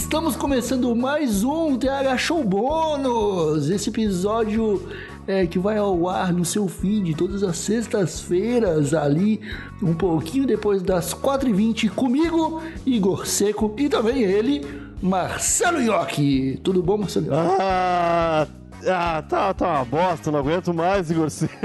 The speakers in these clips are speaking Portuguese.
Estamos começando mais um TH Show Bônus! Esse episódio é, que vai ao ar no seu feed todas as sextas-feiras, ali, um pouquinho depois das 4h20, comigo, Igor Seco, e também ele, Marcelo Iocchi. Tudo bom, Marcelo? Ah, ah, tá, tá uma bosta, não aguento mais, Igor Seco.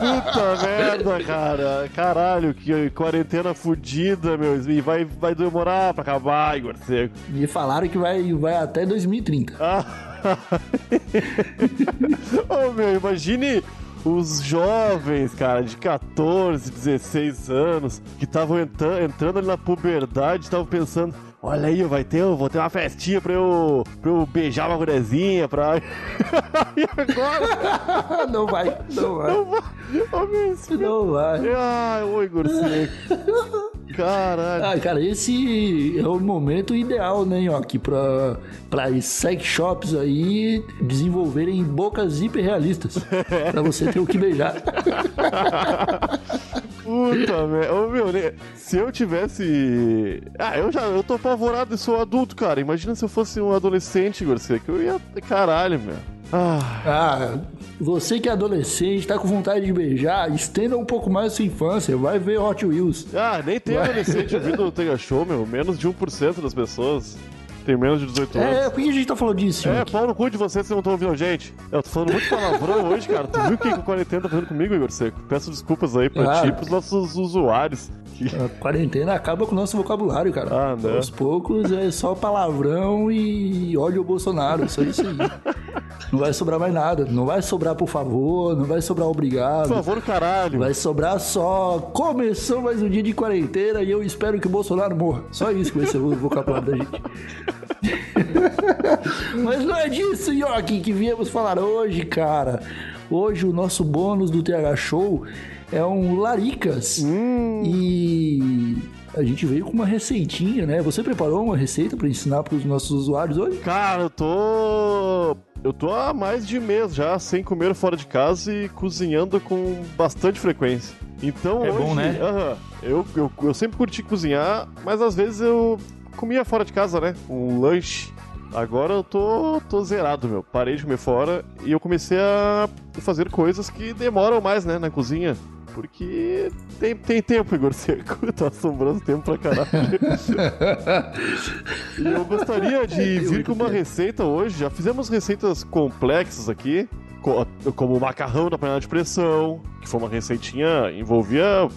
Puta merda, cara. Caralho, que quarentena fodida, meu. E vai, vai demorar pra acabar, Igor Seco. Me falaram que vai, vai até 2030. Ah. oh, meu, imagine os jovens, cara, de 14, 16 anos, que estavam entrando ali na puberdade, estavam pensando Olha aí, vai ter, vou ter uma festinha pra eu, pra eu beijar uma mulherzinha, pra... e agora? Não vai, não vai. Não vai. Oh, não vai. Ai, oi, Igor Caralho. Ah, cara, esse é o momento ideal, né, Nhoque, pra, pra sex shops aí desenvolverem bocas hiperrealistas. pra você ter o que beijar. Puta merda. Ô, meu, né? se eu tivesse. Ah, eu já eu tô apavorado e sou adulto, cara. Imagina se eu fosse um adolescente, Garcia, que eu ia. Caralho, meu. Ah. ah, você que é adolescente, tá com vontade de beijar, estenda um pouco mais a sua infância, vai ver Hot Wheels. Ah, nem tem vai. adolescente ouvindo o Tega Show, meu. Menos de 1% das pessoas tem menos de 18 é, anos. É, por que a gente tá falando disso? É, pau no cu de vocês que não estão ouvindo a gente. Eu tô falando muito palavrão hoje, cara. Tu viu o que a quarentena tá fazendo comigo, Igor Seco? Peço desculpas aí pra ah, ti e pros nossos usuários. A quarentena acaba com o nosso vocabulário, cara. Ah, né? Aos poucos é só palavrão e ódio ao Bolsonaro, só isso aí. Não vai sobrar mais nada. Não vai sobrar por favor, não vai sobrar obrigado. Por favor, caralho. Vai sobrar só começou mais um dia de quarentena e eu espero que o Bolsonaro morra. Só isso que vai ser o vocabulário da gente. Mas não é disso, Yoki, que viemos falar hoje, cara. Hoje o nosso bônus do TH Show é um Laricas. Hum. E a gente veio com uma receitinha, né? Você preparou uma receita para ensinar para os nossos usuários hoje? Cara, eu tô. Eu tô há mais de mês já sem comer fora de casa e cozinhando com bastante frequência. Então é hoje. bom, né? Uh -huh, eu, eu, eu sempre curti cozinhar, mas às vezes eu comia fora de casa, né? Um lanche. Agora eu tô, tô zerado, meu. Parei de comer fora e eu comecei a fazer coisas que demoram mais, né, na cozinha. Porque tem, tem tempo, Igor Seco. Tá assombrando tempo pra caralho. e eu gostaria de vir com uma receita hoje. Já fizemos receitas complexas aqui, como o macarrão da panela de pressão, que foi uma receitinha, envolvia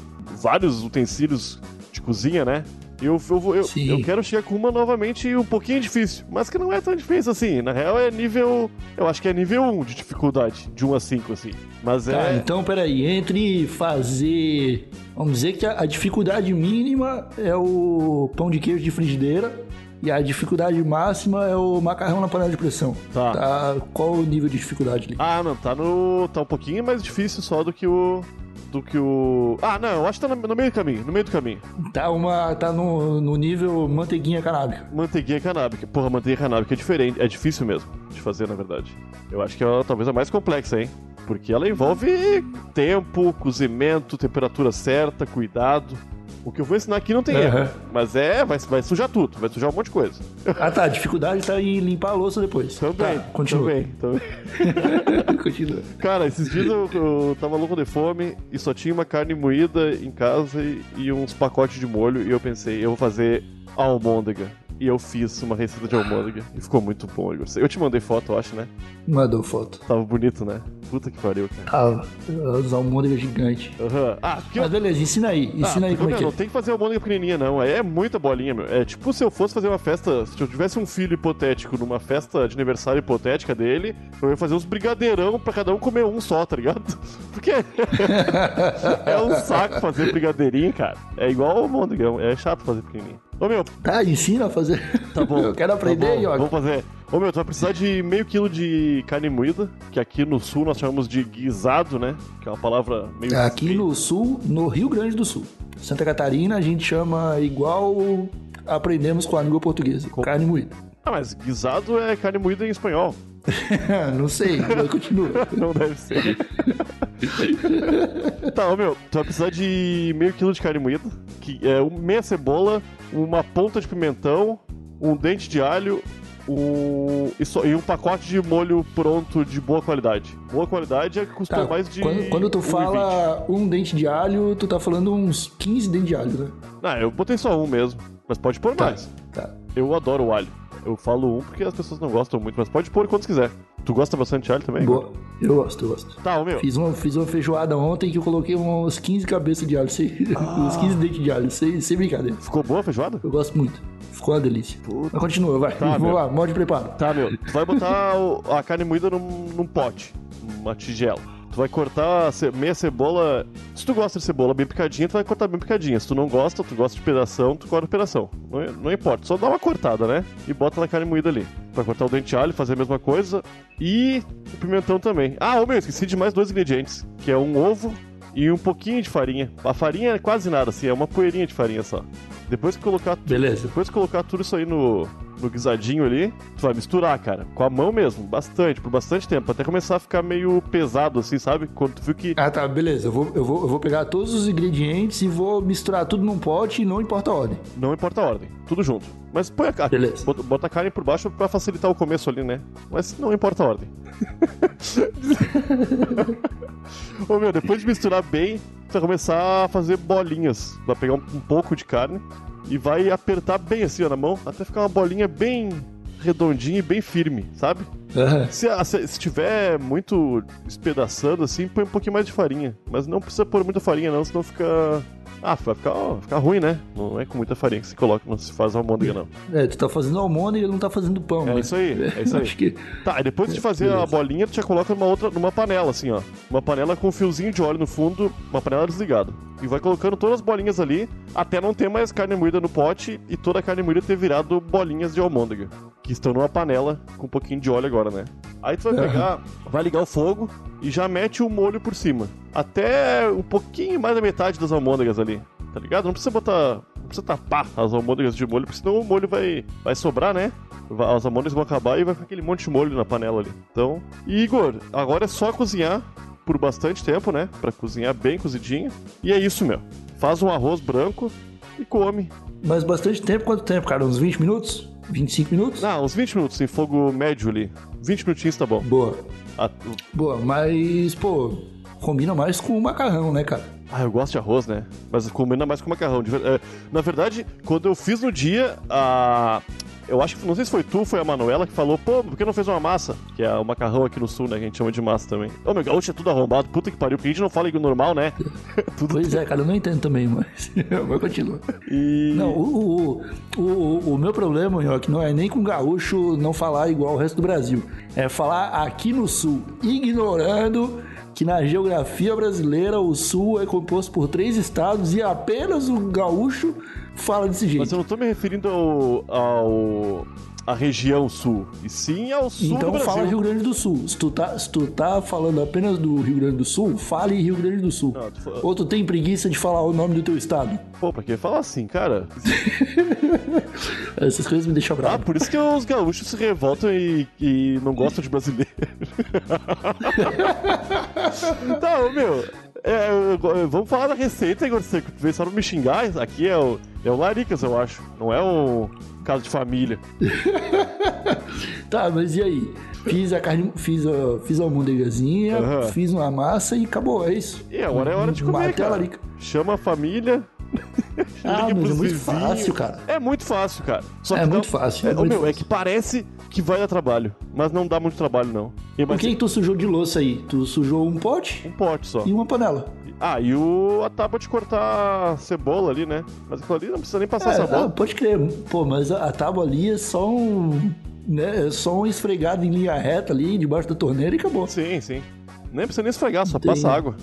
vários utensílios de cozinha, né? Eu, eu, eu, eu, quero chegar com uma novamente um pouquinho difícil, mas que não é tão difícil assim. Na real é nível. Eu acho que é nível 1 de dificuldade, de 1 a 5, assim. Mas tá, é. Então, peraí, entre fazer. Vamos dizer que a, dificuldade mínima é o pão de queijo de frigideira. E a dificuldade máxima é o macarrão na panela de pressão. Tá. tá. Qual o nível de dificuldade ali? Ah, não, tá no. tá um pouquinho mais difícil só do que o do que o. Ah, não, eu acho que tá no, meio do caminho, no meio do caminho. Tá, uma, tá no, no nível manteiguinha canábica. Manteiguinha canábica. Porra, manteiga canábica é diferente, é difícil mesmo de fazer, na verdade. Eu acho que é talvez a mais complexa, hein? Porque ela envolve tempo, cozimento, temperatura certa, cuidado. O que eu vou ensinar aqui não tem uhum. erro. Mas é, vai, vai sujar tudo, vai sujar um monte de coisa. Ah tá, a dificuldade tá em limpar a louça depois. Também. Tá, continua. Também, também. continua. Cara, esses dias eu, eu tava louco de fome e só tinha uma carne moída em casa e, e uns pacotes de molho e eu pensei, eu vou fazer almôndega e eu fiz uma receita de almôndega. E ficou muito bom, Igor. Eu te mandei foto, eu acho, né? Mandou foto. Tava bonito, né? Puta que pariu, cara. Tava. As almôndegas gigantes. Uhum. Ah, que Mas beleza, ensina aí. Ah, ensina ah, aí como é que é. Não tem que fazer almôndega pequenininha, não. É muita bolinha, meu. É tipo se eu fosse fazer uma festa... Se eu tivesse um filho hipotético numa festa de aniversário hipotética dele, eu ia fazer uns brigadeirão pra cada um comer um só, tá ligado? Porque é um saco fazer brigadeirinho, cara. É igual almôndega. É chato fazer pequenininho. Ô meu. Tá, ensina a fazer. Tá bom. Eu quero aprender, tá Vamos fazer. Ô meu, tu vai precisar de meio quilo de carne moída, que aqui no sul nós chamamos de guisado, né? Que é uma palavra meio. Aqui no sul, no Rio Grande do Sul. Santa Catarina a gente chama igual aprendemos com a língua portuguesa. Com... Carne moída. Ah, mas guisado é carne moída em espanhol. não sei, mas continua. não deve ser. tá, ô, meu, tu vai precisar de meio quilo de carne moída, que é meia cebola, uma ponta de pimentão, um dente de alho, um, e, só- e um pacote de molho pronto de boa qualidade. Boa qualidade é que custou Tá, mais de. quando, quando tu 1,20. fala um dente de alho, tu tá falando uns 15 dentes de alho, né? Ah, eu botei só um mesmo, mas pode pôr Tá, mais. tá. Eu adoro o alho. Eu falo um porque as pessoas não gostam muito, mas pode pôr quantos quiser. Tu gosta bastante de alho também? Boa. Eu gosto, eu gosto. Tá, ô meu. Fiz uma, fiz uma feijoada ontem que eu coloquei uns 15 cabeças de alho, sem, uns 15 dentes de alho, sem, sem brincadeira. Ficou boa a feijoada? Eu gosto muito. Ficou uma delícia. Mas continua, vai. Tá, Vamos meu. lá, modo de preparo. Tá, meu. Tu vai botar o- a carne moída num, num pote, numa tigela. Tu vai cortar meia cebola. Se tu gosta de cebola bem picadinha, tu vai cortar bem picadinha. Se tu não gosta, tu gosta de pedação, tu corta pedação. Não, é- não importa, só dá uma cortada, né? E bota na carne moída ali. Vai cortar o dente de alho, fazer a mesma coisa. E o pimentão também. Ah, ô meu, esqueci de mais dois ingredientes: que é um ovo e um pouquinho de farinha. A farinha é quase nada, assim, é uma poeirinha de farinha só. Depois que colocar Beleza. depois que colocar tudo isso aí no, no guisadinho ali, tu vai misturar, cara. Com a mão mesmo, bastante, por bastante tempo. Até começar a ficar meio pesado, assim, sabe? Quando tu viu que. Ah, tá, beleza. Eu vou, eu, vou, eu vou pegar todos os ingredientes e vou misturar tudo num pote e não importa a ordem. Não importa a ordem, tudo junto. Mas põe a carne. Beleza. Bota, bota a carne por baixo pra facilitar o começo ali, né? Mas não importa a ordem. Ô meu, depois de misturar bem, tu vai começar a fazer bolinhas. Vai pegar um, um pouco de carne e vai apertar bem assim, ó, na mão, até ficar uma bolinha bem redondinha e bem firme, sabe? Aham. Se, a- se, tiver muito espedaçando assim, põe um pouquinho mais de farinha. Mas não precisa pôr muita farinha, não, senão fica. Ah, vai ficar, ó, vai ficar ruim, né? Não é com muita farinha que se coloca, não se faz almôndega, não. É, tu tá fazendo almôndega e não tá fazendo pão. É né? isso aí, é isso aí. Acho que. Tá, e depois de fazer a beleza. bolinha, tu já coloca numa outra, numa panela, assim, ó. Uma panela com um fiozinho de óleo no fundo, uma panela desligada. E vai colocando todas as bolinhas ali, até não ter mais carne moída no pote e toda a carne moída ter virado bolinhas de almôndega. Que estão numa panela com um pouquinho de óleo agora, né? Aí tu vai Aham. pegar, vai ligar o fogo e já mete o molho por cima. Até um pouquinho mais da metade das almôndegas ali. Tá ligado? Não precisa botar. Não precisa tapar as almôndegas de molho, porque senão o molho vai, vai sobrar, né? As almôndegas vão acabar e vai ficar aquele monte de molho na panela ali. Então. E Igor, agora é só cozinhar por bastante tempo, né? Pra cozinhar bem cozidinho. E é isso, meu. Faz um arroz branco e come. Mas bastante tempo, quanto tempo, cara? Uns 20 minutos? 25 minutos? Ah, uns 20 minutos em fogo médio ali. 20 minutinhos tá bom. Boa. Ah, Boa, mas, pô, combina mais com o macarrão, né, cara? Ah, eu gosto de arroz, né? Mas combina mais com macarrão. é, na verdade, quando eu fiz no dia, a. Eu acho que, não sei se foi tu foi a Manuela que falou, pô, por que não fez uma massa? Que é o macarrão aqui no sul, né? Que a gente chama de massa também. Ô, meu gaúcho é tudo arrombado, puta que pariu, porque a gente não fala igual normal, né? tudo. Pois é, cara, eu não entendo também, mas. mas continua. E. Não, o, o, o, o meu problema, Nhoque, não é nem com gaúcho não falar igual o resto do Brasil. É falar aqui no sul, ignorando que na geografia brasileira o sul é composto por três estados e apenas o gaúcho fala desse jeito. Mas eu não tô me referindo ao. ao a região sul, e sim ao sul Então fala Rio Grande do Sul. Se tu, tá, se tu tá falando apenas do Rio Grande do Sul, fale Rio Grande do Sul. Não, tu Ou tu tem preguiça de falar o nome do teu estado. Pô, pra que falar assim, cara? Essas coisas me deixam Ah, bravo. por isso que os gaúchos se revoltam e, e não gostam de brasileiro. tá, ô, meu. É, vamos falar da receita, Igor Seco. Tu veio só pra me xingar. Aqui é o, é o Laricas, eu acho. Não é um caso de família. Tá, mas e aí? Fiz a carne, fiz a, fiz a almôndegazinha, Aham. fiz uma massa e acabou, é isso. E agora é hora de comer, Matei cara. larica. Chama a família. Ah, mas é muito vizinhos. fácil, cara. É muito fácil, cara. Só É que dá- muito fácil, é É, muito meu, é fácil. que parece que vai dar trabalho, mas não dá muito trabalho, não. E O mas que que tu sujou de louça aí? Tu sujou um pote um pote só. e uma panela. Ah, e o, a tábua de cortar cebola ali, né? Mas aquilo ali não precisa nem passar É, sabão. ah, pode crer. Pô, mas a, a tábua ali é só um... Né, é só um esfregado em linha reta ali, debaixo da torneira e acabou. Sim, sim. Nem precisa nem esfregar, só Tem. passa água.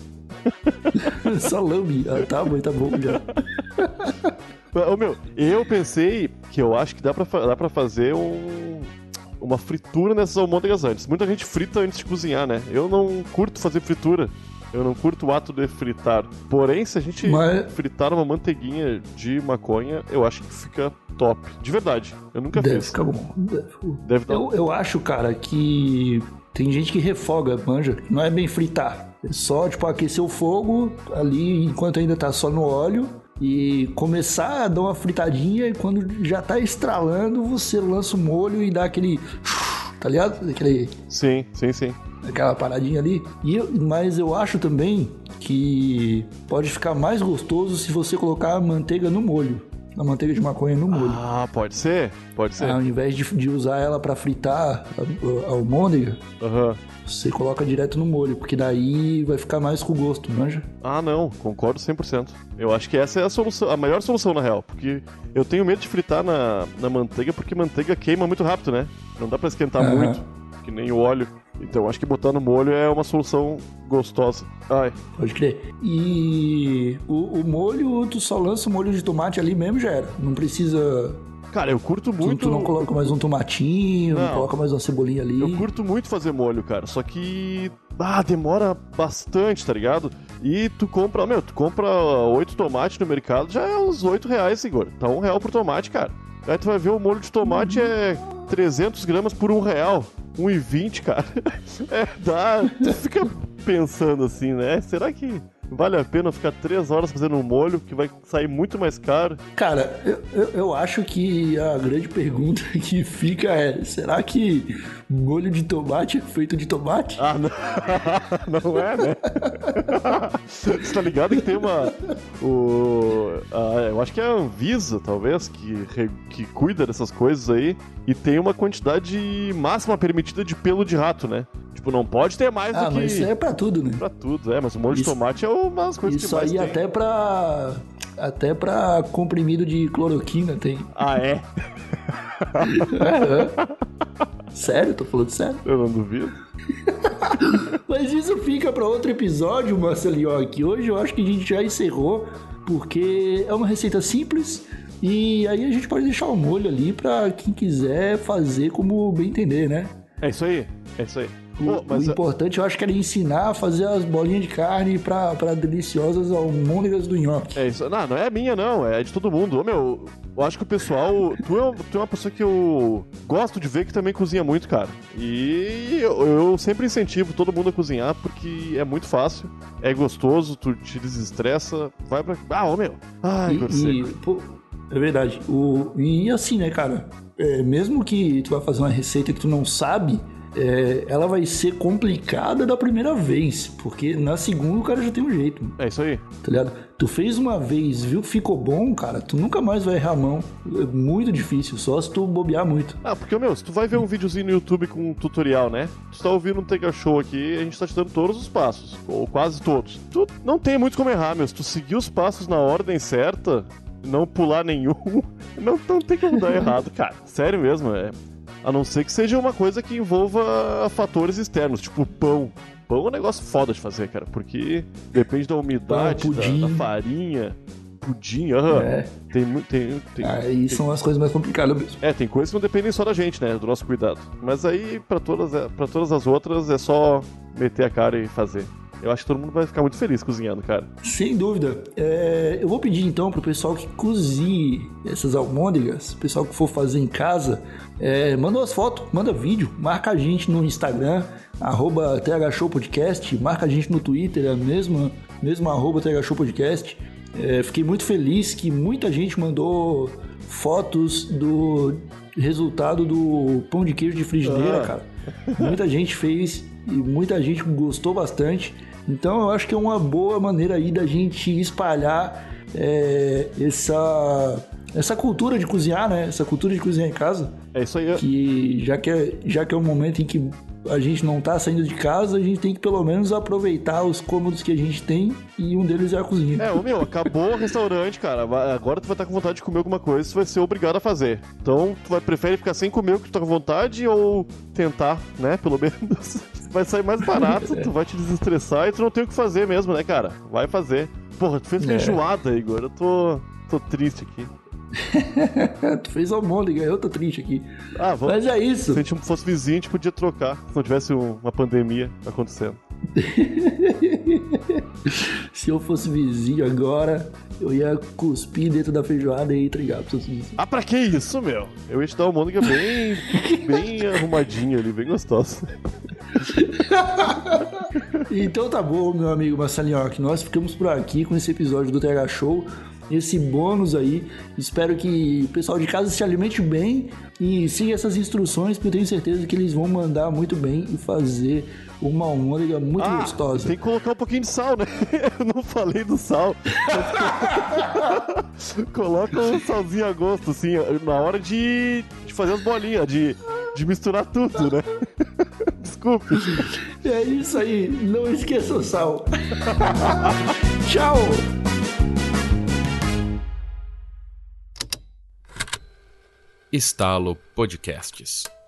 só lambe a tábua e tá bom já. Ô, meu, eu pensei que eu acho que dá pra, dá pra fazer um, uma fritura nessas almôndegas antes. Muita gente frita antes de cozinhar, né? Eu não curto fazer fritura. Eu não curto o ato de fritar. Porém, se a gente Mas- fritar uma manteiguinha de maconha, eu acho que fica top. De verdade. Eu nunca Deve fiz. ficar bom. Deve. Deve dar. Eu, eu acho, cara, que tem gente que refoga, manja. Não é bem fritar. É só, tipo, aquecer o fogo ali enquanto ainda tá só no óleo e começar a dar uma fritadinha e quando já tá estralando, você lança o molho e dá aquele. Tá ligado? Aquele, Sim, sim, sim. aquela paradinha ali. E eu- mas eu acho também que pode ficar mais gostoso se você colocar a manteiga no molho. A manteiga de maconha no molho. Ah, pode ser? Pode ser. Ao invés de, de usar ela pra fritar a, a almôndega, Aham. você coloca direto no molho, porque daí vai ficar mais com gosto, manja? Ah, não, concordo 100%. Eu acho que essa é a solução, a maior solução na real, porque eu tenho medo de fritar na, na manteiga porque manteiga queima muito rápido, né? Não dá pra esquentar Aham. muito, que nem o óleo. Então acho que botar no molho é uma solução gostosa. Ai, Pode crer. E o, o molho, tu só lança o molho de tomate ali mesmo já era. Não precisa. cara, eu curto Tu, muito. tu não coloca mais um tomatinho, não. Não. coloca mais uma cebolinha ali. Eu curto muito fazer molho, cara. Só que. Ah, demora bastante, tá ligado? E tu compra, meu, tu compra oito tomates no mercado, já é uns oito reais, Igor. Tá um real por tomate, cara. Aí tu vai ver o molho de tomate é 300 gramas por um real. 1,20, cara. É, dá. Tu fica pensando assim, né? Será que vale a pena ficar três horas fazendo um molho que vai sair muito mais caro? Cara, eu, eu, eu acho que a grande pergunta que fica é: será que molho de tomate é feito de tomate? Ah, não, não é, né? Você tá ligado que tem uma. O, a- eu acho que é a Anvisa, talvez, que, que cuida dessas coisas aí. E tem uma quantidade máxima permitida de pelo de rato, né? Tipo, não pode ter mais Ah, do que. mas isso é pra tudo, né? Pra tudo, é. Mas o molho de Isso- tomate é uma das coisas Isso que mais aí tem. até pra. Até pra comprimido de cloroquina tem. Ah, é? Sério? Tô falando sério? Eu não duvido. Mas isso fica pra outro episódio, Marcelinho. Que hoje eu acho que a gente já encerrou, porque é uma receita simples e aí a gente pode deixar o molho ali pra quem quiser fazer como bem entender, né? É isso aí. É isso aí. O, mas o importante eu acho que era ensinar a fazer as bolinhas de carne pra, pra deliciosas almôndegas do nhoque. É isso. Não, não é minha, não. É de todo mundo. Ô, meu, eu acho que o pessoal. Tu é, tu é uma pessoa que eu gosto de ver que também cozinha muito, cara. E eu, eu sempre incentivo todo mundo a cozinhar porque é muito fácil, é gostoso, tu te desestressa, vai pra. Ah, ô meu. Ai, E, e, pô, é verdade. O, e assim, né, cara? É, mesmo que tu vai fazer uma receita que tu não sabe, é, ela vai ser complicada da primeira vez. Porque na segunda o cara já tem um jeito, É isso aí. tá ligado? Tu fez uma vez, viu que ficou bom, cara, tu nunca mais vai errar a mão. É muito difícil, só se tu bobear muito. Ah, porque, meu, se tu vai ver um videozinho no YouTube com um tutorial, né? Tu tá ouvindo um Tega Show aqui, a gente tá te dando todos os passos, ou quase todos. Tu não tem muito como errar, meu. Se tu seguir os passos na ordem certa, não pular nenhum, não, não tem como dar errado, cara. Sério mesmo, é. A não ser que seja uma coisa que envolva fatores externos, tipo pão. Pão é um negócio foda de fazer, cara, porque depende da umidade, Pão, da, pudim. da farinha, pudim, aham. É. Tem, tem, tem, Aí são as coisas mais complicadas mesmo. é, tem coisas que não dependem só da gente, né? Do nosso cuidado. Mas aí, pra todas, pra todas as outras, é só meter a cara e fazer. Eu acho que todo mundo vai ficar muito feliz cozinhando, cara. Sem dúvida. É, eu vou pedir então pro pessoal que cozinhe essas almôndegas, o pessoal que for fazer em casa, é, manda as fotos, manda vídeo, marca a gente no Instagram, arroba thshowpodcast, marca a gente no Twitter, é a mesma, mesma arroba thshowpodcast. É, fiquei muito feliz que muita gente mandou fotos do resultado do pão de queijo de frigideira, Ah. cara. Muita gente fez e muita gente gostou bastante. Então eu acho que é uma boa maneira aí da gente espalhar é, essa, essa cultura de cozinhar, né? Essa cultura de cozinhar em casa. É isso aí. Que já que é, já que é um momento em que a gente não tá saindo de casa, a gente tem que pelo menos aproveitar os cômodos que a gente tem e um deles é a cozinha. É, ô meu, acabou o restaurante, cara. Agora tu vai estar com vontade de comer alguma coisa, tu vai ser obrigado a fazer. Então, tu vai prefere ficar sem comer o que tu tá com vontade ou tentar, né? Pelo menos. Vai sair mais barato, tu vai te desestressar e tu não tem o que fazer mesmo, né, cara? Vai fazer. Porra, tu fez É. feijoada, Igor. Eu tô. tô triste aqui. tu fez almôndega, eu tô triste aqui. Ah, vamos. Mas é isso. Se a gente fosse vizinho, a gente podia trocar. Se não tivesse um- uma pandemia acontecendo. Se eu fosse vizinho agora, eu ia cuspir dentro da feijoada e entregar pra vocês. Ah, pra que isso, meu? Eu ia te dar uma mônica bem, bem arrumadinha ali, bem gostosa. então tá bom, meu amigo Massalinhoque. Nós ficamos por aqui com esse episódio do TH Show esse bônus aí. Espero que o pessoal de casa se alimente bem e siga essas instruções, porque eu tenho certeza que eles vão mandar muito bem e fazer uma almôndega muito ah, gostosa. Tem que colocar um pouquinho de sal, né? Eu não falei do sal. Coloca um salzinho a gosto, assim, na hora de, de fazer as bolinhas, de, de misturar tudo, né? Desculpe. É isso aí. Não esqueça o sal. Tchau! Estalo Podcasts.